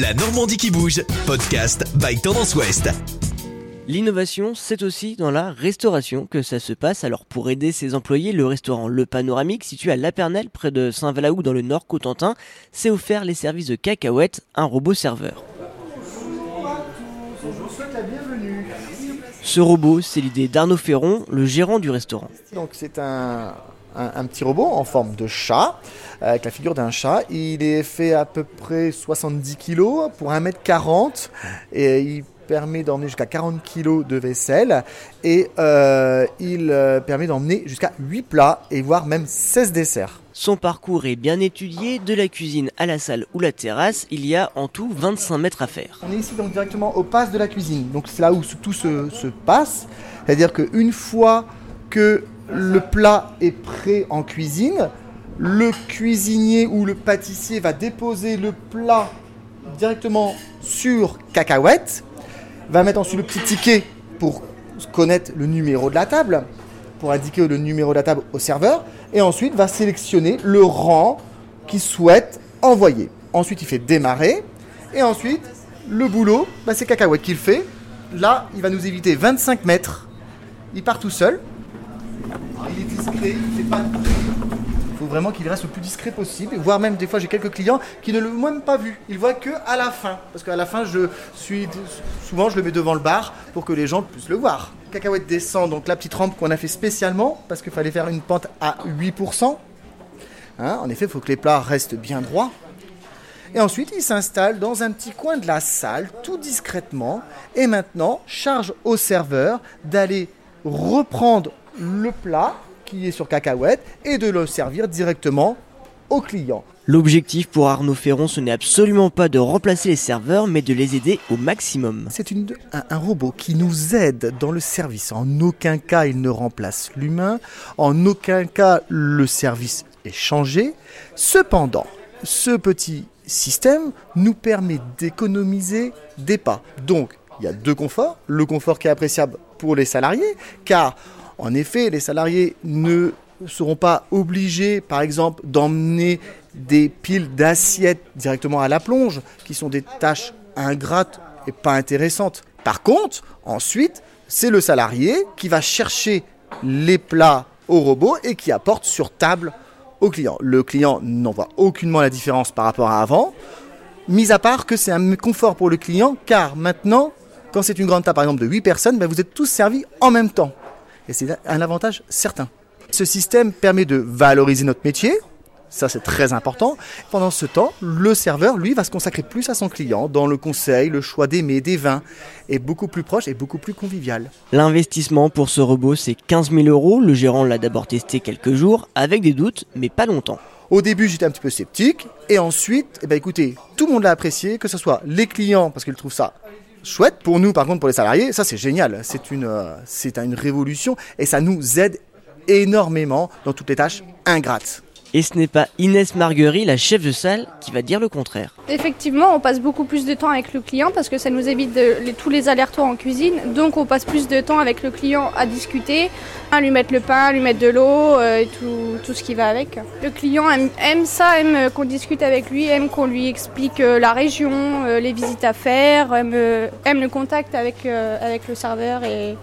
La Normandie qui bouge, podcast by Tendance Ouest. L'innovation, c'est aussi dans la restauration que ça se passe. Alors pour aider ses employés, le restaurant Le Panoramique, situé à Lapernelle, près de Saint-Valaou dans le nord Cotentin, s'est offert les services de cacahuètes, un robot serveur. Ce robot, c'est l'idée d'Arnaud Ferron, le gérant du restaurant. Donc c'est un, un, un petit robot en forme de chat, avec la figure d'un chat. Il est fait à peu près 70 kg pour 1m40 et il permet d'emmener jusqu'à 40 kg de vaisselle et euh, il euh, permet d'emmener jusqu'à 8 plats et voire même 16 desserts. Son parcours est bien étudié, de la cuisine à la salle ou la terrasse, il y a en tout 25 mètres à faire. On est ici donc directement au pass de la cuisine, donc c'est là où tout se, se passe, c'est-à-dire qu'une fois que le plat est prêt en cuisine, le cuisinier ou le pâtissier va déposer le plat directement sur cacahuète, va mettre ensuite le petit ticket pour connaître le numéro de la table, pour indiquer le numéro de la table au serveur, et ensuite va sélectionner le rang qu'il souhaite envoyer. Ensuite, il fait démarrer, et ensuite, le boulot, bah, c'est cacahuète qu'il fait. Là, il va nous éviter 25 mètres. Il part tout seul. Il est discret, il fait pas de. Il faut vraiment qu'il reste le plus discret possible, voire même des fois j'ai quelques clients qui ne l'ont même pas vu. Ils voient que à la fin, parce qu'à la fin je suis souvent je le mets devant le bar pour que les gens puissent le voir. Cacahuète descend donc la petite rampe qu'on a fait spécialement parce qu'il fallait faire une pente à 8%. Hein, en effet, il faut que les plats restent bien droits. Et ensuite, il s'installe dans un petit coin de la salle, tout discrètement. Et maintenant, charge au serveur d'aller reprendre le plat qui est sur cacahuète et de le servir directement au client. L'objectif pour Arnaud Ferron, ce n'est absolument pas de remplacer les serveurs, mais de les aider au maximum. C'est un robot qui nous aide dans le service. En aucun cas, il ne remplace l'humain. En aucun cas, le service est changé. Cependant, ce petit système nous permet d'économiser des pas. Donc, il y a deux conforts. Le confort qui est appréciable pour les salariés, car en effet, les salariés ne seront pas obligés, par exemple, d'emmener des piles d'assiettes directement à la plonge, qui sont des tâches ingrates et pas intéressantes. Par contre, ensuite, c'est le salarié qui va chercher les plats au robot et qui apporte sur table au client. Le client n'en voit aucunement la différence par rapport à avant, mis à part que c'est un confort pour le client, car maintenant, quand c'est une grande table, par exemple, de 8 personnes, ben, vous êtes tous servis en même temps. Et c'est un avantage certain. Ce système permet de valoriser notre métier, ça c'est très important. Pendant ce temps, le serveur, lui, va se consacrer plus à son client dans le conseil, le choix des mets, des vins, et beaucoup plus proche et beaucoup plus convivial. L'investissement pour ce robot, c'est 15 000 euros. Le gérant l'a d'abord testé quelques jours, avec des doutes, mais pas longtemps. Au début, j'étais un petit peu sceptique, et ensuite, eh ben, écoutez, tout le monde l'a apprécié, que ce soit les clients, parce qu'ils trouvent ça chouette. Pour nous, par contre, pour les salariés, ça c'est génial. C'est une, euh, une révolution, et ça nous aide énormément dans toutes les tâches ingrates. Et ce n'est pas Inès Marguerite, la chef de salle, qui va dire le contraire. Effectivement, on passe beaucoup plus de temps avec le client parce que ça nous évite tous les allers-retours en cuisine. Donc on passe plus de temps avec le client à discuter, à lui mettre le pain, à lui mettre de l'eau euh, et tout, ce qui va avec. Le client aime, ça, aime euh, qu'on discute avec lui, aime qu'on lui explique euh, la région, les visites à faire, aime, le contact avec, avec le serveur et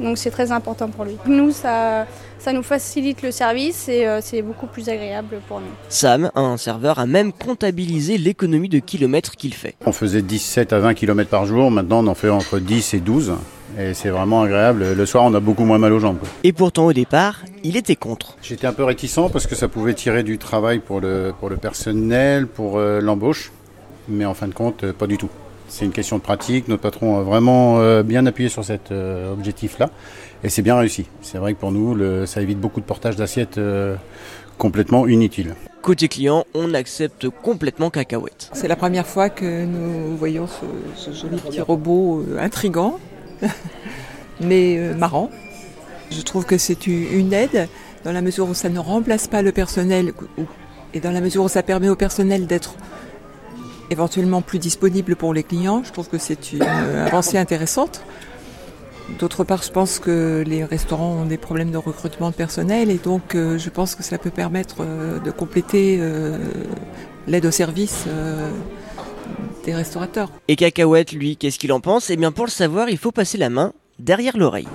donc c'est très important pour lui. Nous, ça, ça nous facilite le service et euh, c'est beaucoup plus agréable pour nous. Sam, un serveur, a même comptabilisé l'économie de kilomètres qu'il fait. On faisait 17 à 20 km par jour, maintenant on en fait entre 10 et 12. Et c'est vraiment agréable. Le soir, on a beaucoup moins mal aux jambes. quoi. Et pourtant, au départ, il était contre. J'étais un peu réticent parce que ça pouvait tirer du travail pour le, pour le personnel, pour euh, l'embauche. Mais en fin de compte, pas du tout. C'est une question de pratique. Notre patron a vraiment euh, bien appuyé sur cet euh, objectif-là. Et c'est bien réussi. C'est vrai que pour nous, le- ça évite beaucoup de portage d'assiettes euh, complètement inutiles. Côté client, on accepte complètement cacahuète. C'est la première fois que nous voyons ce, ce joli petit robot euh, intrigant, mais euh, marrant. Je trouve que c'est une aide dans la mesure où ça ne remplace pas le personnel et dans la mesure où ça permet au personnel d'être éventuellement plus disponible pour les clients. Je trouve que c'est une euh, avancée intéressante. D'autre part, je pense que les restaurants ont des problèmes de recrutement de personnel et donc euh, je pense que ça peut permettre euh, de compléter l'aide au service des restaurateurs. Et Cacahuète, lui, qu'est-ce qu'il en pense? Eh bien pour le savoir, il faut passer la main derrière l'oreille.